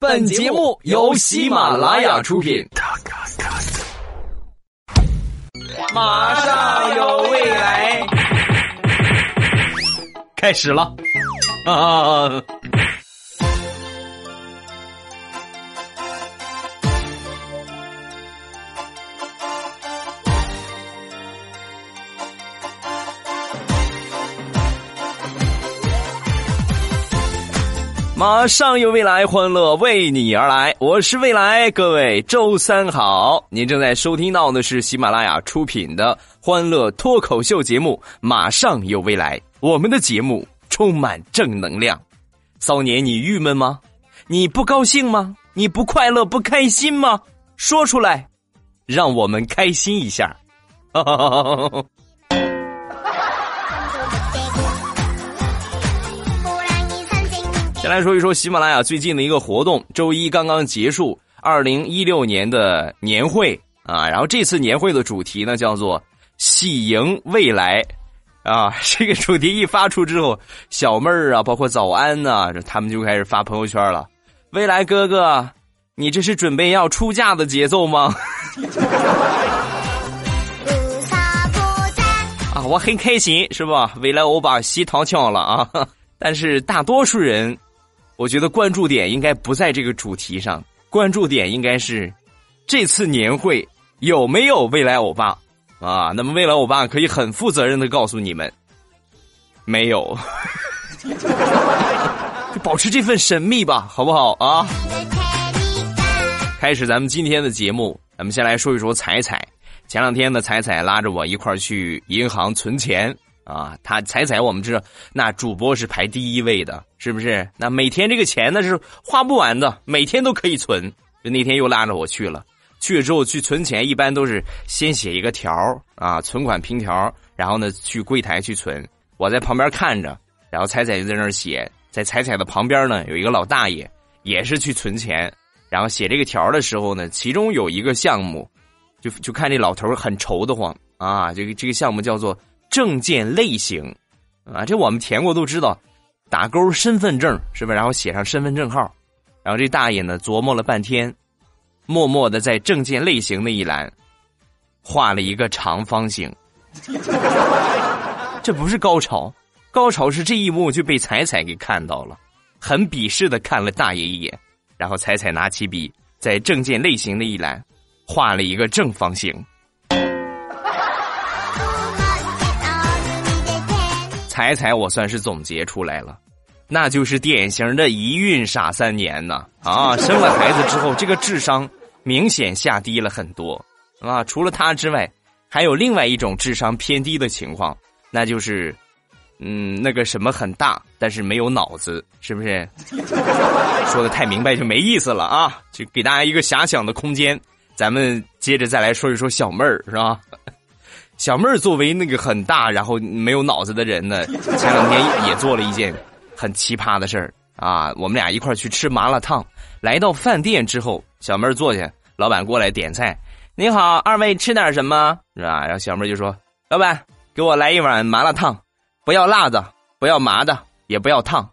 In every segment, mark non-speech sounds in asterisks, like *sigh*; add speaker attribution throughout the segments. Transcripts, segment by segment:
Speaker 1: 本节目由喜马拉雅出品。马上有未来，开始了啊！马上有未来，欢乐为你而来。我是未来，各位周三好。您正在收听到的是喜马拉雅出品的欢乐脱口秀节目《马上有未来》。我们的节目充满正能量。骚年，你郁闷吗？你不高兴吗？你不快乐、不开心吗？说出来，让我们开心一下。*laughs* 先来说一说喜马拉雅最近的一个活动，周一刚刚结束二零一六年的年会啊，然后这次年会的主题呢叫做“喜迎未来”，啊，*laughs* 这个主题一发出之后，小妹儿啊，包括早安呐，他们就开始发朋友圈了。未来哥哥，你这是准备要出嫁的节奏吗？*laughs* 啊，我很开心，是吧？未来欧巴洗躺枪了啊，*laughs* 但是大多数人。我觉得关注点应该不在这个主题上，关注点应该是这次年会有没有未来欧巴啊？那么未来欧巴可以很负责任的告诉你们，没有，*laughs* 就保持这份神秘吧，好不好啊？开始咱们今天的节目，咱们先来说一说彩彩。前两天呢，彩彩拉着我一块儿去银行存钱。啊，他彩彩，我们知道，那主播是排第一位的，是不是？那每天这个钱呢是花不完的，每天都可以存。就那天又拉着我去了，去了之后去存钱，一般都是先写一个条啊，存款凭条，然后呢去柜台去存。我在旁边看着，然后彩彩就在那儿写，在彩彩的旁边呢有一个老大爷，也是去存钱，然后写这个条的时候呢，其中有一个项目，就就看这老头很愁得慌啊，这个这个项目叫做。证件类型，啊，这我们填过都知道，打勾身份证是不是？然后写上身份证号，然后这大爷呢琢磨了半天，默默的在证件类型那一栏画了一个长方形。*laughs* 这不是高潮，高潮是这一幕就被彩彩给看到了，很鄙视的看了大爷一眼，然后彩彩拿起笔在证件类型那一栏画了一个正方形。彩彩，我算是总结出来了，那就是典型的一孕傻三年呐！啊，*laughs* 生了孩子之后，这个智商明显下低了很多啊。除了他之外，还有另外一种智商偏低的情况，那就是，嗯，那个什么很大，但是没有脑子，是不是？*laughs* 说的太明白就没意思了啊！就给大家一个遐想的空间。咱们接着再来说一说小妹儿，是吧？小妹儿作为那个很大然后没有脑子的人呢，前两天也做了一件很奇葩的事儿啊！我们俩一块儿去吃麻辣烫，来到饭店之后，小妹儿坐下，老板过来点菜，你好，二位吃点什么？是吧？然后小妹儿就说：“老板，给我来一碗麻辣烫，不要辣的，不要麻的，也不要烫，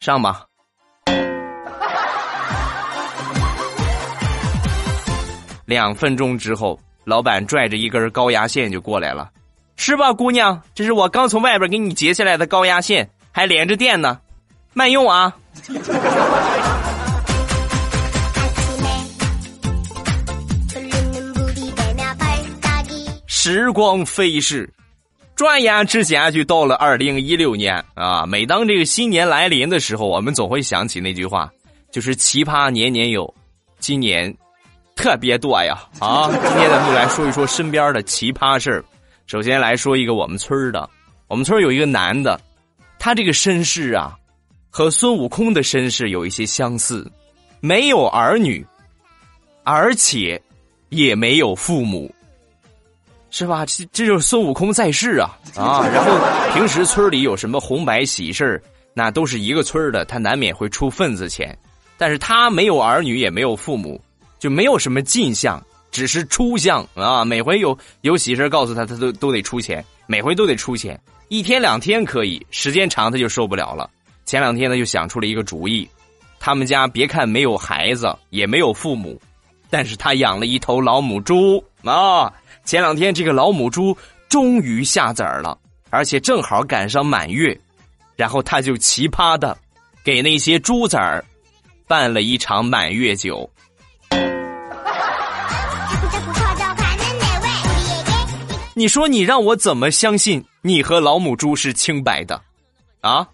Speaker 1: 上吧。”两分钟之后。老板拽着一根高压线就过来了，是吧，姑娘？这是我刚从外边给你截下来的高压线，还连着电呢，慢用啊！时光飞逝，转眼之间就到了二零一六年啊！每当这个新年来临的时候，我们总会想起那句话，就是奇葩年年有，今年。特别多呀！啊，今天咱们就来说一说身边的奇葩事儿。首先来说一个我们村的，我们村有一个男的，他这个身世啊，和孙悟空的身世有一些相似，没有儿女，而且也没有父母，是吧？这这就是孙悟空在世啊啊！然后平时村里有什么红白喜事那都是一个村的，他难免会出份子钱，但是他没有儿女，也没有父母。就没有什么进项，只是出项啊！每回有有喜事告诉他，他都都得出钱，每回都得出钱。一天两天可以，时间长他就受不了了。前两天他就想出了一个主意，他们家别看没有孩子，也没有父母，但是他养了一头老母猪啊。前两天这个老母猪终于下崽儿了，而且正好赶上满月，然后他就奇葩的给那些猪崽儿办了一场满月酒。你说你让我怎么相信你和老母猪是清白的，啊？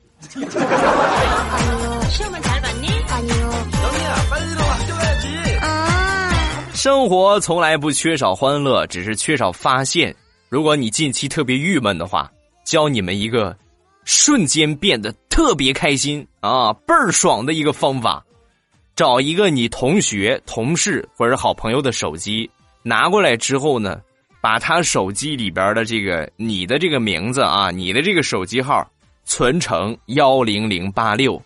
Speaker 1: 生活从来不缺少欢乐，只是缺少发现。如果你近期特别郁闷的话，教你们一个瞬间变得特别开心啊，倍儿爽的一个方法：找一个你同学、同事或者好朋友的手机，拿过来之后呢。把他手机里边的这个你的这个名字啊，你的这个手机号存成幺零零八六，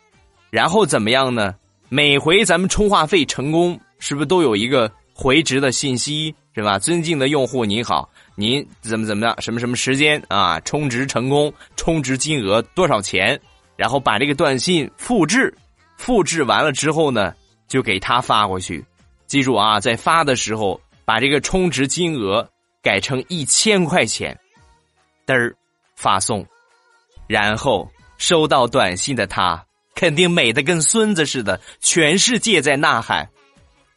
Speaker 1: 然后怎么样呢？每回咱们充话费成功，是不是都有一个回执的信息，是吧？尊敬的用户您好，您怎么怎么样？什么什么时间啊？充值成功，充值金额多少钱？然后把这个短信复制，复制完了之后呢，就给他发过去。记住啊，在发的时候把这个充值金额。改成一千块钱，嘚儿发送，然后收到短信的他肯定美的跟孙子似的，全世界在呐喊：“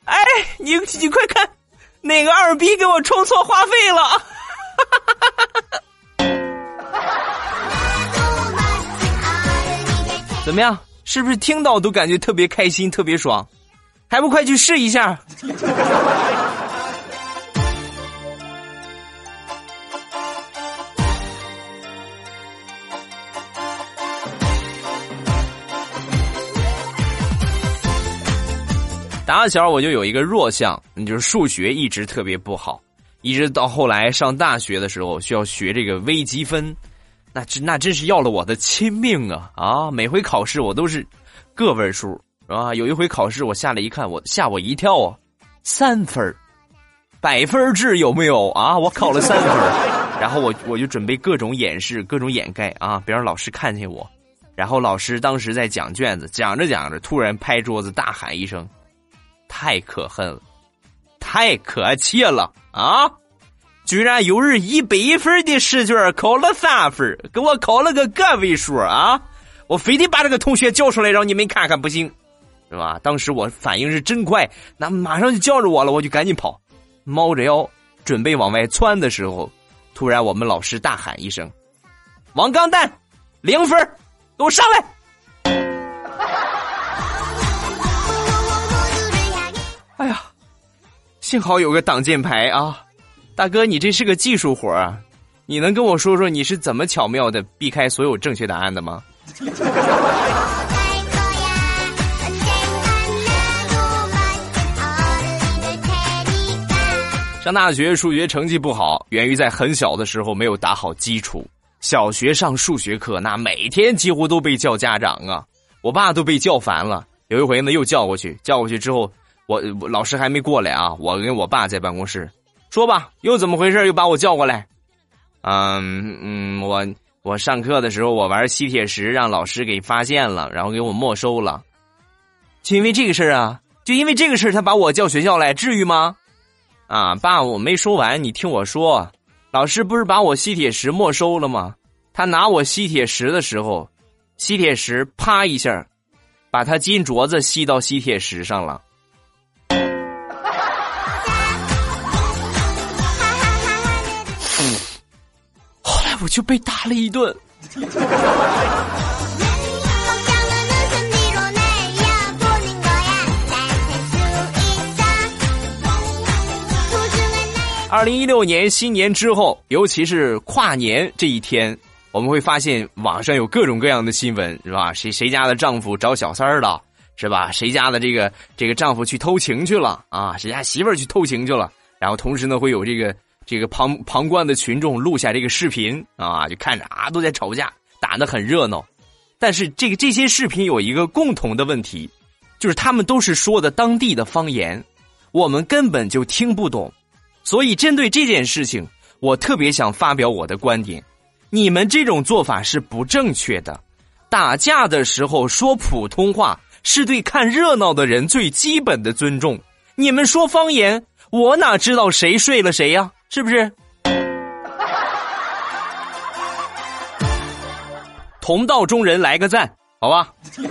Speaker 1: 哎，你你快看，哪个二逼给我充错话费了？” *laughs* 怎么样？是不是听到都感觉特别开心、特别爽？还不快去试一下？打小我就有一个弱项，就是数学一直特别不好，一直到后来上大学的时候需要学这个微积分，那真那真是要了我的亲命啊！啊，每回考试我都是个位数啊，有一回考试我下来一看，我吓我一跳啊，三分百分制有没有啊？我考了三分然后我我就准备各种掩饰、各种掩盖啊，别让老师看见我。然后老师当时在讲卷子，讲着讲着，突然拍桌子大喊一声。太可恨了，太可气了啊！居然有人一百分的试卷考了三分，给我考了个个位数啊！我非得把这个同学叫出来让你们看看，不行，是吧？当时我反应是真快，那马上就叫着我了，我就赶紧跑，猫着腰准备往外窜的时候，突然我们老师大喊一声：“王钢蛋，零分，给我上来！”幸好有个挡箭牌啊！大哥，你这是个技术活啊！你能跟我说说你是怎么巧妙的避开所有正确答案的吗？*laughs* 上大学数学成绩不好，源于在很小的时候没有打好基础。小学上数学课，那每天几乎都被叫家长啊！我爸都被叫烦了。有一回呢，又叫过去，叫过去之后。我老师还没过来啊，我跟我爸在办公室，说吧，又怎么回事？又把我叫过来。嗯嗯，我我上课的时候我玩吸铁石，让老师给发现了，然后给我没收了。就因为这个事儿啊，就因为这个事儿，他把我叫学校来，至于吗？啊，爸，我没说完，你听我说，老师不是把我吸铁石没收了吗？他拿我吸铁石的时候，吸铁石啪一下，把他金镯子吸到吸铁石上了。我就被打了一顿。二零一六年新年之后，尤其是跨年这一天，我们会发现网上有各种各样的新闻，是吧？谁谁家的丈夫找小三儿了，是吧？谁家的这个这个丈夫去偷情去了啊？谁家媳妇儿去偷情去了？然后同时呢，会有这个。这个旁旁观的群众录下这个视频啊，就看着啊都在吵架，打得很热闹。但是这个这些视频有一个共同的问题，就是他们都是说的当地的方言，我们根本就听不懂。所以针对这件事情，我特别想发表我的观点：你们这种做法是不正确的。打架的时候说普通话是对看热闹的人最基本的尊重。你们说方言，我哪知道谁睡了谁呀？是不是？*laughs* 同道中人来个赞，好吧。*laughs*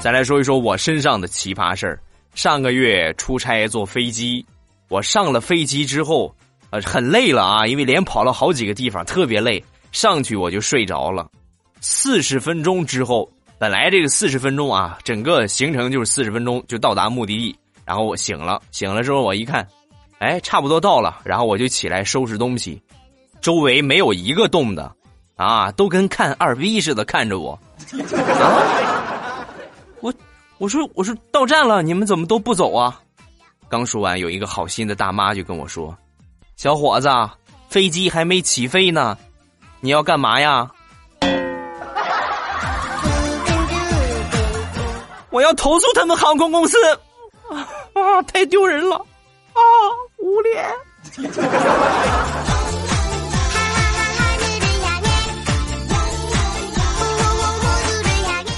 Speaker 1: 再来说一说我身上的奇葩事儿。上个月出差坐飞机，我上了飞机之后，呃，很累了啊，因为连跑了好几个地方，特别累。上去我就睡着了。四十分钟之后，本来这个四十分钟啊，整个行程就是四十分钟就到达目的地。然后我醒了，醒了之后我一看，哎，差不多到了。然后我就起来收拾东西，周围没有一个动的，啊，都跟看二逼似的看着我。啊我我说我说到站了，你们怎么都不走啊？刚说完，有一个好心的大妈就跟我说：“小伙子，飞机还没起飞呢，你要干嘛呀？”我要投诉他们航空公司啊！太丢人了啊！无脸。*laughs*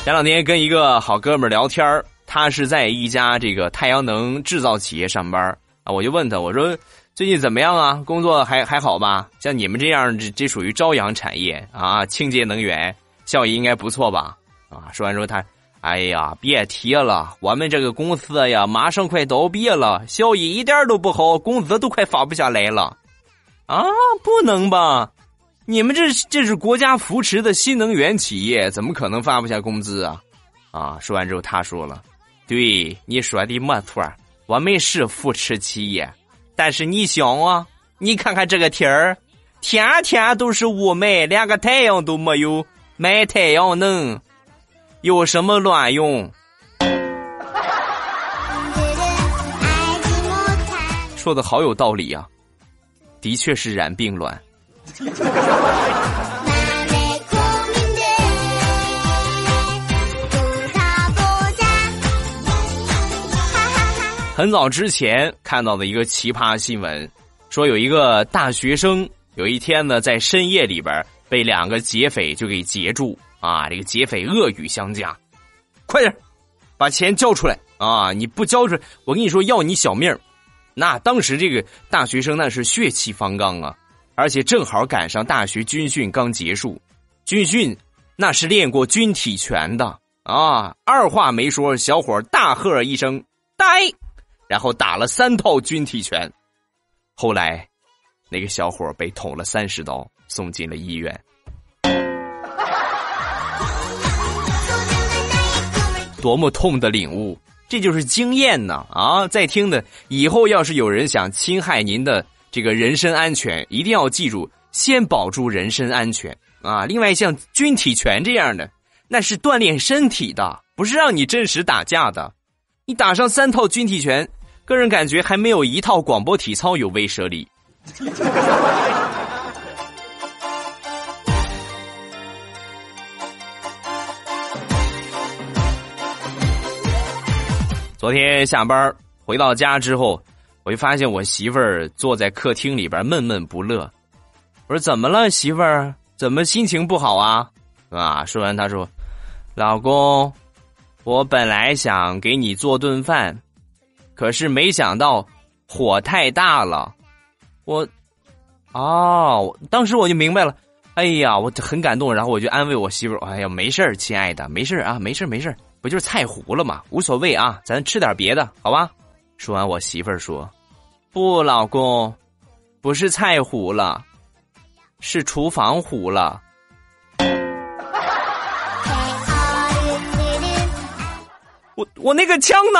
Speaker 1: 前两天跟一个好哥们聊天他是在一家这个太阳能制造企业上班啊，我就问他，我说最近怎么样啊？工作还还好吧？像你们这样，这这属于朝阳产业啊，清洁能源效益应该不错吧？啊，说完之后他，哎呀，别提了，我们这个公司呀，马上快倒闭了，效益一点都不好，工资都快发不下来了。啊，不能吧？你们这这是国家扶持的新能源企业，怎么可能发不下工资啊？啊！说完之后，他说了：“对，你说的没错，我们是扶持企业，但是你想啊，你看看这个天儿，天天都是雾霾，连个太阳都没有，买太阳能有什么卵用？”说的好有道理啊，的确是染病卵。很早之前看到的一个奇葩新闻，说有一个大学生有一天呢，在深夜里边被两个劫匪就给劫住啊！这个劫匪恶语相加，快点把钱交出来啊！你不交出来，我跟你说要你小命那当时这个大学生那是血气方刚啊！而且正好赶上大学军训刚结束，军训那是练过军体拳的啊！二话没说，小伙大喝一声“呆”，然后打了三套军体拳。后来，那个小伙被捅了三十刀，送进了医院。多么痛的领悟！这就是经验呢啊！在听的以后，要是有人想侵害您的。这个人身安全一定要记住，先保住人身安全啊！另外，像军体拳这样的，那是锻炼身体的，不是让你真实打架的。你打上三套军体拳，个人感觉还没有一套广播体操有威慑力。昨天下班回到家之后。我就发现我媳妇儿坐在客厅里边闷闷不乐，我说怎么了，媳妇儿？怎么心情不好啊？啊！说完，她说：“老公，我本来想给你做顿饭，可是没想到火太大了。我，哦，当时我就明白了。哎呀，我很感动，然后我就安慰我媳妇儿：哎呀，没事儿，亲爱的，没事儿啊，没事儿，没事儿，不就是菜糊了吗？无所谓啊，咱吃点别的，好吧？”说完，我媳妇儿说：“不，老公，不是菜糊了，是厨房糊了。”我我那个枪呢？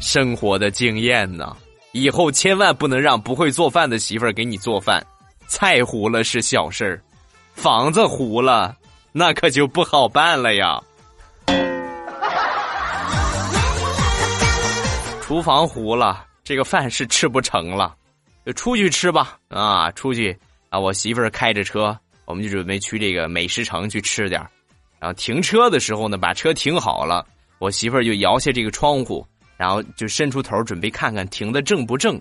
Speaker 1: 生活的经验呢？以后千万不能让不会做饭的媳妇儿给你做饭。菜糊了是小事儿，房子糊了那可就不好办了呀。厨房糊了，这个饭是吃不成了，就出去吃吧。啊，出去啊！我媳妇儿开着车，我们就准备去这个美食城去吃点然后停车的时候呢，把车停好了，我媳妇儿就摇下这个窗户，然后就伸出头准备看看停的正不正，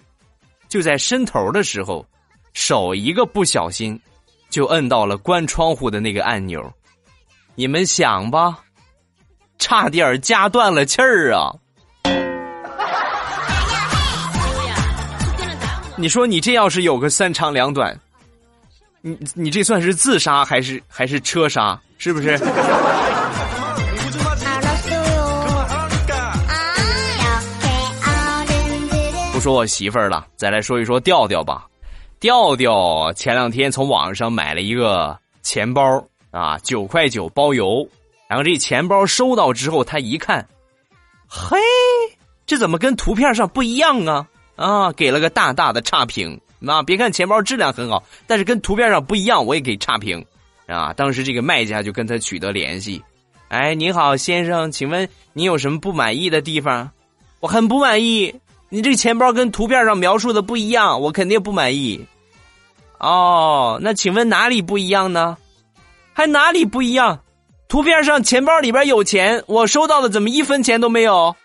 Speaker 1: 就在伸头的时候，手一个不小心就摁到了关窗户的那个按钮，你们想吧，差点夹断了气儿啊！你说你这要是有个三长两短，你你这算是自杀还是还是车杀？是不是？*laughs* 不说我媳妇儿了，再来说一说调调吧。调调前两天从网上买了一个钱包啊，九块九包邮。然后这钱包收到之后，他一看，嘿，这怎么跟图片上不一样啊？啊，给了个大大的差评啊！别看钱包质量很好，但是跟图片上不一样，我也给差评啊！当时这个卖家就跟他取得联系，哎，你好，先生，请问你有什么不满意的地方？我很不满意，你这钱包跟图片上描述的不一样，我肯定不满意。哦，那请问哪里不一样呢？还哪里不一样？图片上钱包里边有钱，我收到的怎么一分钱都没有？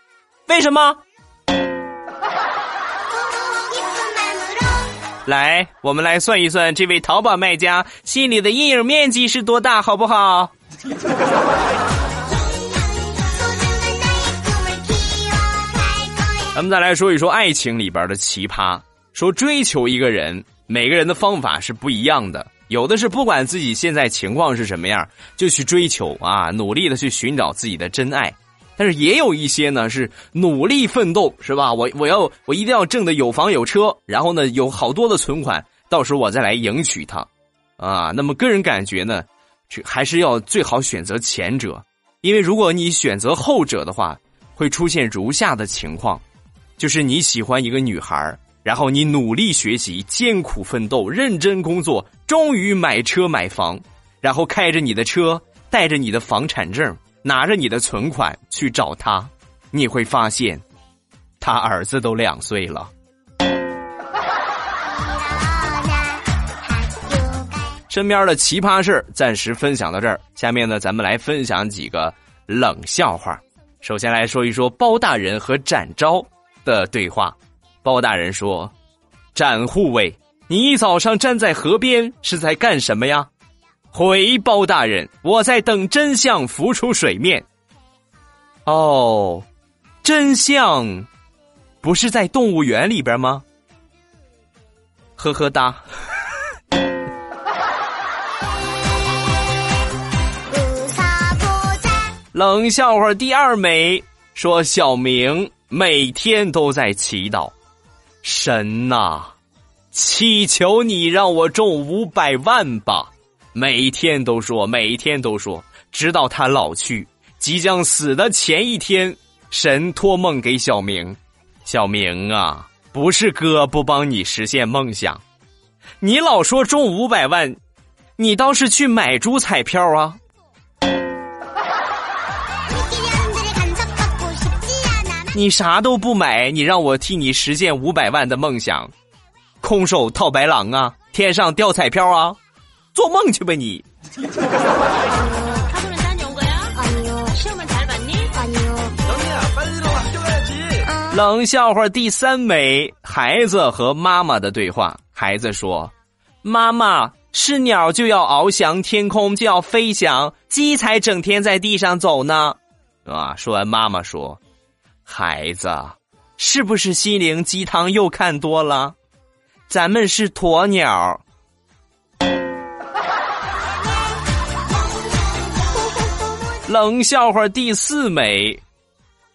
Speaker 1: 为什么？*laughs* 来，我们来算一算，这位淘宝卖家心里的阴影面积是多大，好不好？咱们再来说一说爱情里边的奇葩。说追求一个人，每个人的方法是不一样的。有的是不管自己现在情况是什么样，就去追求啊，努力的去寻找自己的真爱。但是也有一些呢，是努力奋斗，是吧？我我要我一定要挣的有房有车，然后呢有好多的存款，到时候我再来迎娶她，啊。那么个人感觉呢，还是要最好选择前者，因为如果你选择后者的话，会出现如下的情况：就是你喜欢一个女孩，然后你努力学习、艰苦奋斗、认真工作，终于买车买房，然后开着你的车，带着你的房产证。拿着你的存款去找她，你会发现，他儿子都两岁了。身边的奇葩事暂时分享到这儿，下面呢，咱们来分享几个冷笑话。首先来说一说包大人和展昭的对话。包大人说：“展护卫，你一早上站在河边是在干什么呀？”回包大人，我在等真相浮出水面。哦，真相不是在动物园里边吗？呵呵哒。*laughs* 冷笑话第二枚，说小明每天都在祈祷，神呐，祈求你让我中五百万吧。每天都说，每天都说，直到他老去，即将死的前一天，神托梦给小明：“小明啊，不是哥不帮你实现梦想，你老说中五百万，你倒是去买注彩票啊！你啥都不买，你让我替你实现五百万的梦想，空手套白狼啊，天上掉彩票啊！”做梦去吧你！冷笑话第三枚，孩子和妈妈的对话。孩子说：“妈妈，是鸟就要翱翔天空，就要飞翔，鸡才整天在地上走呢。”啊！说完，妈妈说：“孩子，是不是心灵鸡汤又看多了？咱们是鸵鸟。*laughs* ”冷笑话第四枚，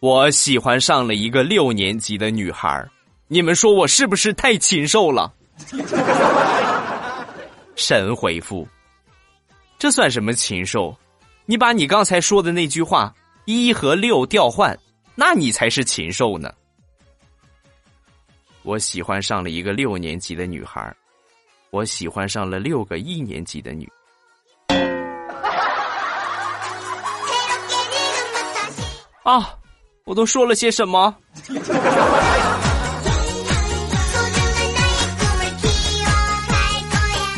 Speaker 1: 我喜欢上了一个六年级的女孩你们说我是不是太禽兽了？*laughs* 神回复：这算什么禽兽？你把你刚才说的那句话一和六调换，那你才是禽兽呢。我喜欢上了一个六年级的女孩我喜欢上了六个一年级的女。啊！我都说了些什么？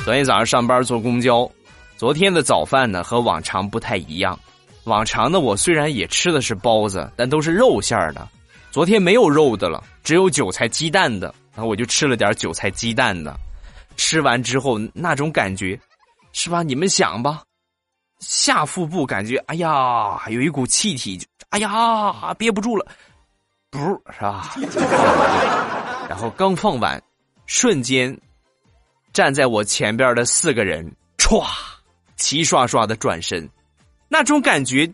Speaker 1: 昨天早上上班坐公交，昨天的早饭呢和往常不太一样。往常呢，我虽然也吃的是包子，但都是肉馅儿的。昨天没有肉的了，只有韭菜鸡蛋的，然后我就吃了点韭菜鸡蛋的。吃完之后那种感觉，是吧？你们想吧，下腹部感觉，哎呀，有一股气体，哎呀，憋不住了，不是吧？*laughs* 然后刚放完，瞬间，站在我前边的四个人，歘，齐刷刷的转身，那种感觉，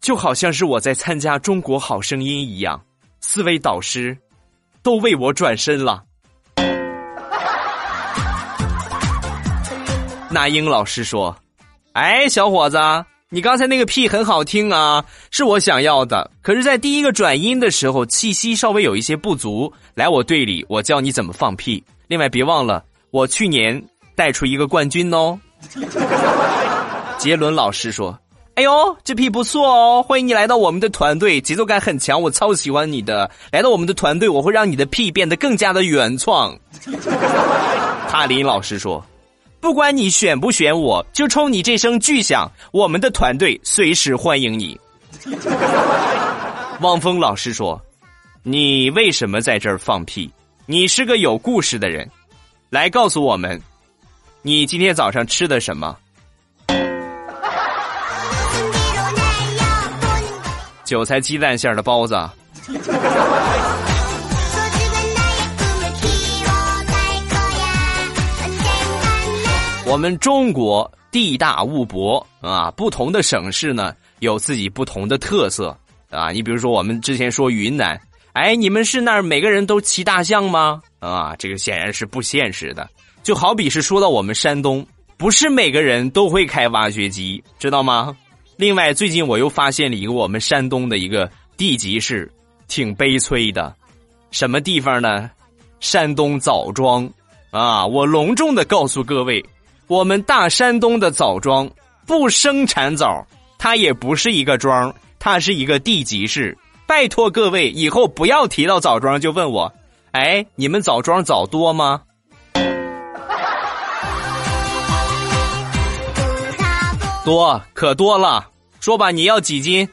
Speaker 1: 就好像是我在参加《中国好声音》一样，四位导师都为我转身了。那英老师说：“哎，小伙子，你刚才那个屁很好听啊，是我想要的。可是，在第一个转音的时候，气息稍微有一些不足。来我队里，我教你怎么放屁。另外，别忘了，我去年带出一个冠军哦。”杰伦老师说：“哎呦，这屁不错哦，欢迎你来到我们的团队，节奏感很强，我超喜欢你的。来到我们的团队，我会让你的屁变得更加的原创。*laughs* ”哈林老师说。不管你选不选我，就冲你这声巨响，我们的团队随时欢迎你。*laughs* 汪峰老师说：“你为什么在这儿放屁？你是个有故事的人，来告诉我们，你今天早上吃的什么？”韭菜鸡蛋馅的包子。我们中国地大物博啊，不同的省市呢有自己不同的特色啊。你比如说，我们之前说云南，哎，你们是那儿每个人都骑大象吗？啊，这个显然是不现实的。就好比是说到我们山东，不是每个人都会开挖掘机，知道吗？另外，最近我又发现了一个我们山东的一个地级市，挺悲催的。什么地方呢？山东枣庄啊！我隆重的告诉各位。我们大山东的枣庄不生产枣，它也不是一个庄，它是一个地级市。拜托各位，以后不要提到枣庄就问我，哎，你们枣庄枣多吗？多可多了，说吧，你要几斤？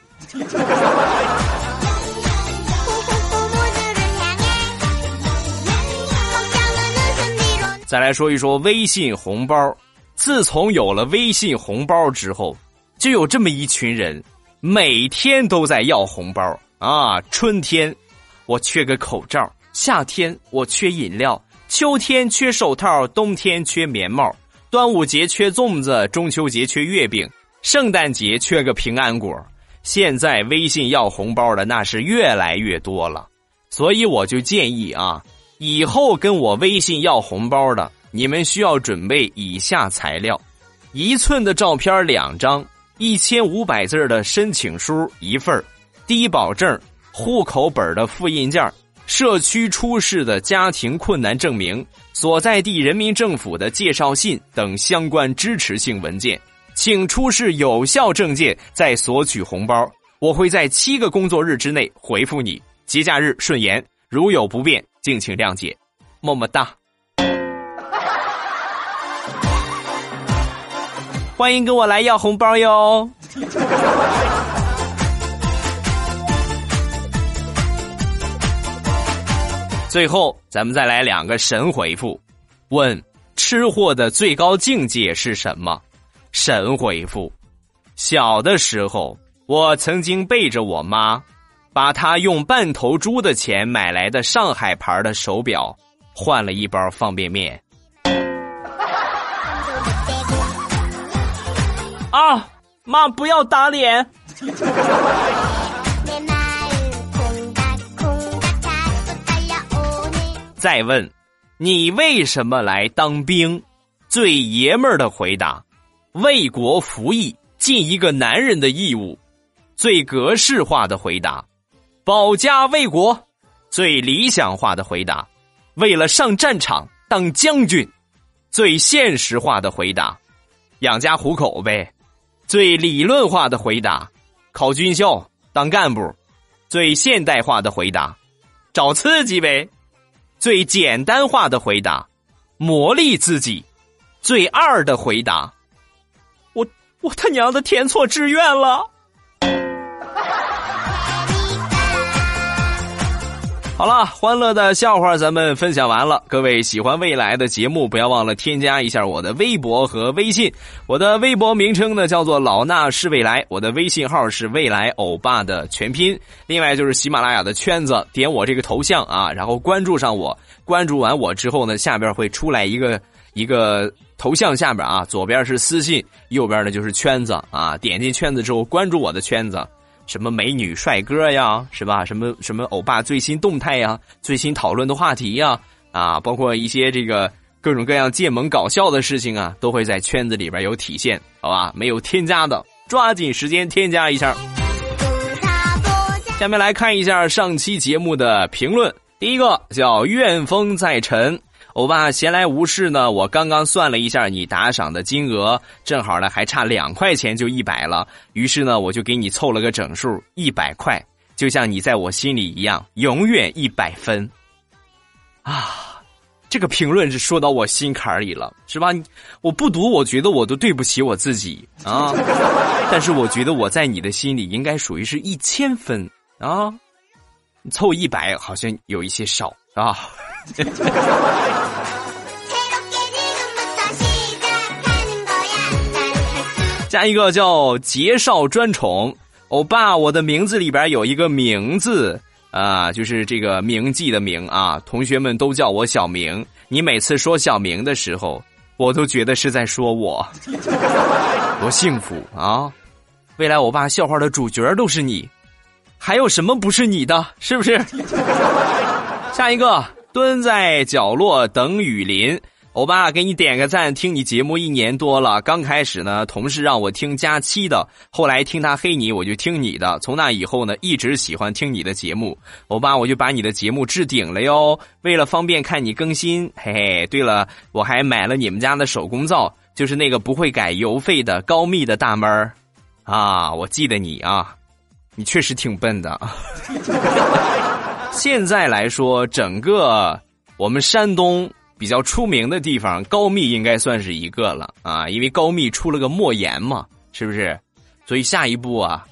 Speaker 1: 再来说一说微信红包。自从有了微信红包之后，就有这么一群人，每天都在要红包啊！春天，我缺个口罩；夏天，我缺饮料；秋天缺手套；冬天缺棉帽；端午节缺粽子；中秋节缺月饼；圣诞节缺个平安果。现在微信要红包的那是越来越多了，所以我就建议啊，以后跟我微信要红包的。你们需要准备以下材料：一寸的照片两张，一千五百字的申请书一份低保证、户口本的复印件社区出示的家庭困难证明、所在地人民政府的介绍信等相关支持性文件，请出示有效证件再索取红包。我会在七个工作日之内回复你。节假日顺延，如有不便，敬请谅解。么么哒。*laughs* 欢迎跟我来要红包哟！最后，咱们再来两个神回复。问：吃货的最高境界是什么？神回复：小的时候，我曾经背着我妈，把她用半头猪的钱买来的上海牌的手表，换了一包方便面。啊，妈，不要打脸！再问，你为什么来当兵？最爷们儿的回答：为国服役，尽一个男人的义务。最格式化的回答：保家卫国。最理想化的回答：为了上战场当将军。最现实化的回答：养家糊口呗。最理论化的回答，考军校当干部；最现代化的回答，找刺激呗；最简单化的回答，磨砺自己；最二的回答，我他娘的填错志愿了。好了，欢乐的笑话咱们分享完了。各位喜欢未来的节目，不要忘了添加一下我的微博和微信。我的微博名称呢叫做老衲是未来，我的微信号是未来欧巴的全拼。另外就是喜马拉雅的圈子，点我这个头像啊，然后关注上我。关注完我之后呢，下边会出来一个一个头像，下边啊，左边是私信，右边呢就是圈子啊。点进圈子之后，关注我的圈子。什么美女帅哥呀，是吧？什么什么欧巴最新动态呀，最新讨论的话题呀，啊，包括一些这个各种各样贱萌搞笑的事情啊，都会在圈子里边有体现，好吧？没有添加的，抓紧时间添加一下。下面来看一下上期节目的评论，第一个叫怨风在沉。欧巴闲来无事呢，我刚刚算了一下你打赏的金额，正好呢还差两块钱就一百了。于是呢，我就给你凑了个整数，一百块，就像你在我心里一样，永远一百分。啊，这个评论是说到我心坎里了，是吧？我不读，我觉得我都对不起我自己啊。*laughs* 但是我觉得我在你的心里应该属于是一千分啊，凑一百好像有一些少啊。*laughs* 加一个叫杰少专宠欧巴，我的名字里边有一个名字啊，就是这个铭记的铭啊，同学们都叫我小明。你每次说小明的时候，我都觉得是在说我，*laughs* 多幸福啊！未来欧巴笑话的主角都是你，还有什么不是你的？是不是？下一个。蹲在角落等雨淋，欧巴给你点个赞。听你节目一年多了，刚开始呢，同事让我听佳期的，后来听他黑你，我就听你的。从那以后呢，一直喜欢听你的节目。欧巴，我就把你的节目置顶了哟。为了方便看你更新，嘿嘿。对了，我还买了你们家的手工皂，就是那个不会改邮费的高密的大门儿啊。我记得你啊，你确实挺笨的。现在来说，整个我们山东比较出名的地方，高密应该算是一个了啊，因为高密出了个莫言嘛，是不是？所以下一步啊，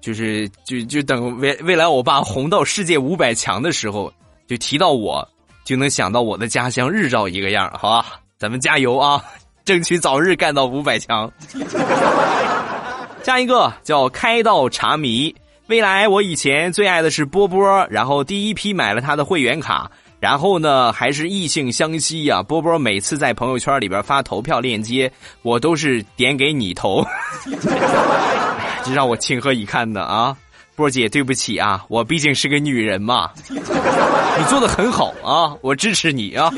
Speaker 1: 就是就就等未未来我爸红到世界五百强的时候，就提到我，就能想到我的家乡日照一个样，好吧？咱们加油啊，争取早日干到五百强。*laughs* 下一个叫开道茶迷。未来我以前最爱的是波波，然后第一批买了他的会员卡，然后呢还是异性相吸呀。波波每次在朋友圈里边发投票链接，我都是点给你投，这让我情何以堪的啊！波姐，对不起啊，我毕竟是个女人嘛。你做的很好啊，我支持你啊。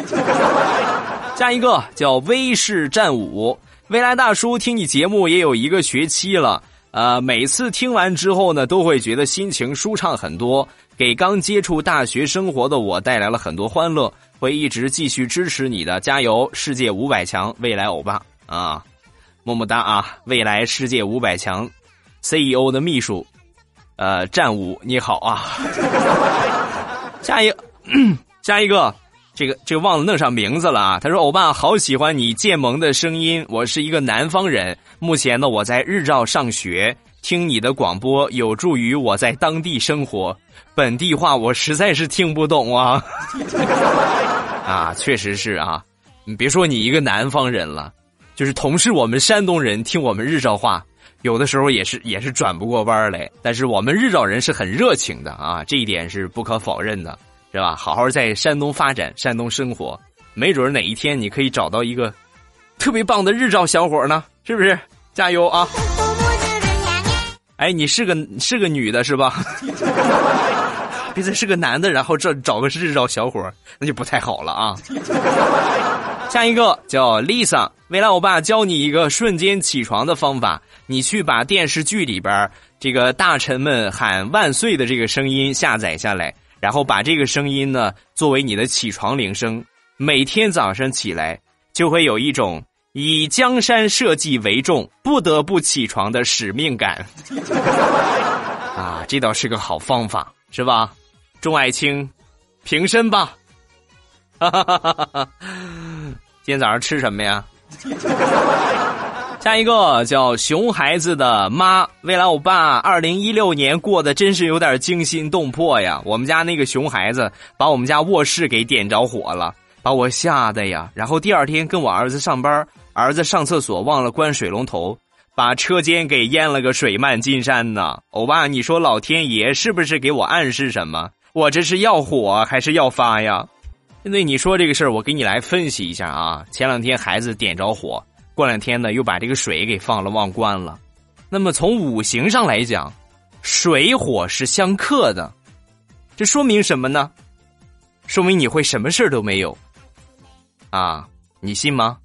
Speaker 1: 下一个叫威士战舞，未来大叔听你节目也有一个学期了。呃，每次听完之后呢，都会觉得心情舒畅很多，给刚接触大学生活的我带来了很多欢乐，会一直继续支持你的，加油！世界五百强，未来欧巴啊，么么哒啊！未来世界五百强，CEO 的秘书，呃，战舞你好啊，*laughs* 下一，*clears throat* 下一个。这个这个忘了弄上名字了啊！他说：“欧巴，好喜欢你建萌的声音。我是一个南方人，目前呢我在日照上学，听你的广播有助于我在当地生活。本地话我实在是听不懂啊！*laughs* 啊，确实是啊！你别说你一个南方人了，就是同是我们山东人，听我们日照话，有的时候也是也是转不过弯来。但是我们日照人是很热情的啊，这一点是不可否认的。”是吧？好好在山东发展，山东生活，没准哪一天你可以找到一个特别棒的日照小伙呢，是不是？加油啊！哎，你是个是个女的是吧？*laughs* 别再是个男的，然后这找个日照小伙，那就不太好了啊。*laughs* 下一个叫 Lisa，未来我爸教你一个瞬间起床的方法，你去把电视剧里边这个大臣们喊万岁的这个声音下载下来。然后把这个声音呢作为你的起床铃声，每天早上起来就会有一种以江山社稷为重，不得不起床的使命感。*laughs* 啊，这倒是个好方法，是吧？钟爱卿，平身吧。*laughs* 今天早上吃什么呀？下一个叫熊孩子的妈，未来欧巴，二零一六年过得真是有点惊心动魄呀！我们家那个熊孩子把我们家卧室给点着火了，把我吓得呀！然后第二天跟我儿子上班，儿子上厕所忘了关水龙头，把车间给淹了个水漫金山呢！欧巴，你说老天爷是不是给我暗示什么？我这是要火还是要发呀？那你说这个事儿，我给你来分析一下啊。前两天孩子点着火。过两天呢，又把这个水给放了，忘关了。那么从五行上来讲，水火是相克的，这说明什么呢？说明你会什么事都没有啊？你信吗？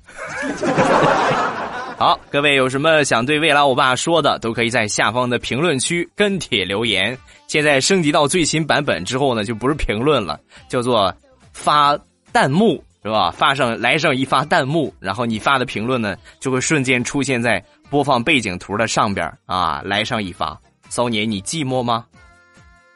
Speaker 1: *laughs* 好，各位有什么想对未来欧巴说的，都可以在下方的评论区跟帖留言。现在升级到最新版本之后呢，就不是评论了，叫做发弹幕。是吧？发上来上一发弹幕，然后你发的评论呢，就会瞬间出现在播放背景图的上边啊！来上一发，骚年你寂寞吗？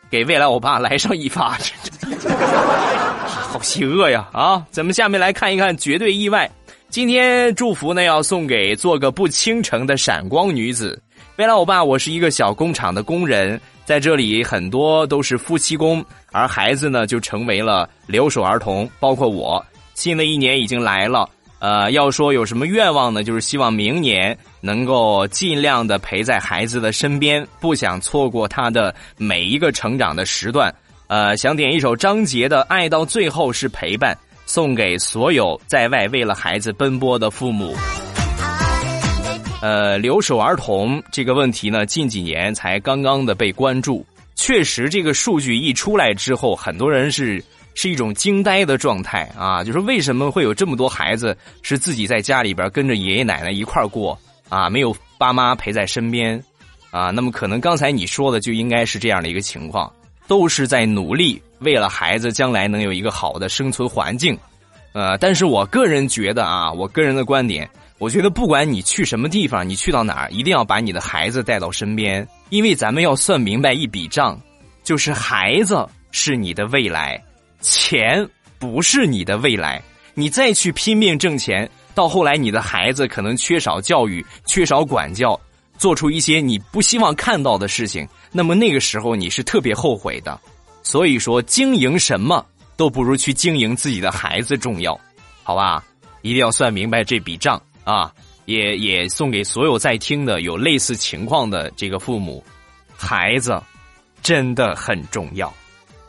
Speaker 1: 给未来欧巴来上一发，*laughs* 好邪恶呀！啊，咱们下面来看一看绝对意外。今天祝福呢要送给做个不倾城的闪光女子。未来欧巴，我是一个小工厂的工人，在这里很多都是夫妻工，而孩子呢就成为了留守儿童，包括我。新的一年已经来了，呃，要说有什么愿望呢？就是希望明年能够尽量的陪在孩子的身边，不想错过他的每一个成长的时段。呃，想点一首张杰的《爱到最后是陪伴》，送给所有在外为了孩子奔波的父母。呃，留守儿童这个问题呢，近几年才刚刚的被关注。确实，这个数据一出来之后，很多人是。是一种惊呆的状态啊！就是为什么会有这么多孩子是自己在家里边跟着爷爷奶奶一块过啊？没有爸妈陪在身边啊？那么可能刚才你说的就应该是这样的一个情况，都是在努力为了孩子将来能有一个好的生存环境。呃，但是我个人觉得啊，我个人的观点，我觉得不管你去什么地方，你去到哪儿，一定要把你的孩子带到身边，因为咱们要算明白一笔账，就是孩子是你的未来。钱不是你的未来，你再去拼命挣钱，到后来你的孩子可能缺少教育、缺少管教，做出一些你不希望看到的事情，那么那个时候你是特别后悔的。所以说，经营什么都不如去经营自己的孩子重要，好吧？一定要算明白这笔账啊！也也送给所有在听的有类似情况的这个父母，孩子真的很重要。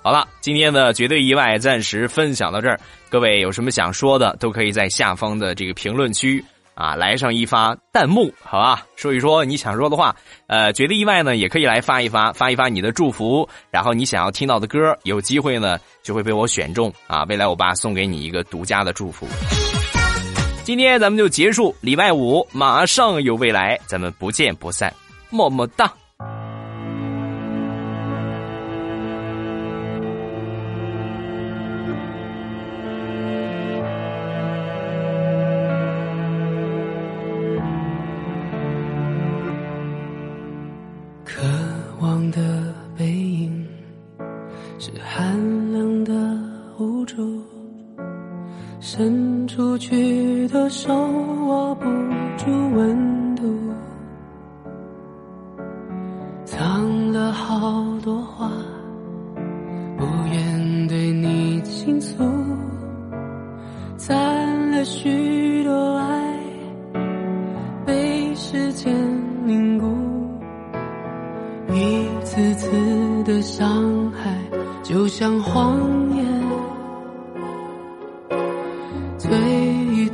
Speaker 1: 好了，今天的绝对意外暂时分享到这儿。各位有什么想说的，都可以在下方的这个评论区啊来上一发弹幕，好吧？说一说你想说的话。呃，绝对意外呢，也可以来发一发，发一发你的祝福，然后你想要听到的歌，有机会呢就会被我选中啊。未来我爸送给你一个独家的祝福。今天咱们就结束，礼拜五马上有未来，咱们不见不散，么么哒。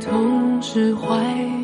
Speaker 2: 同时怀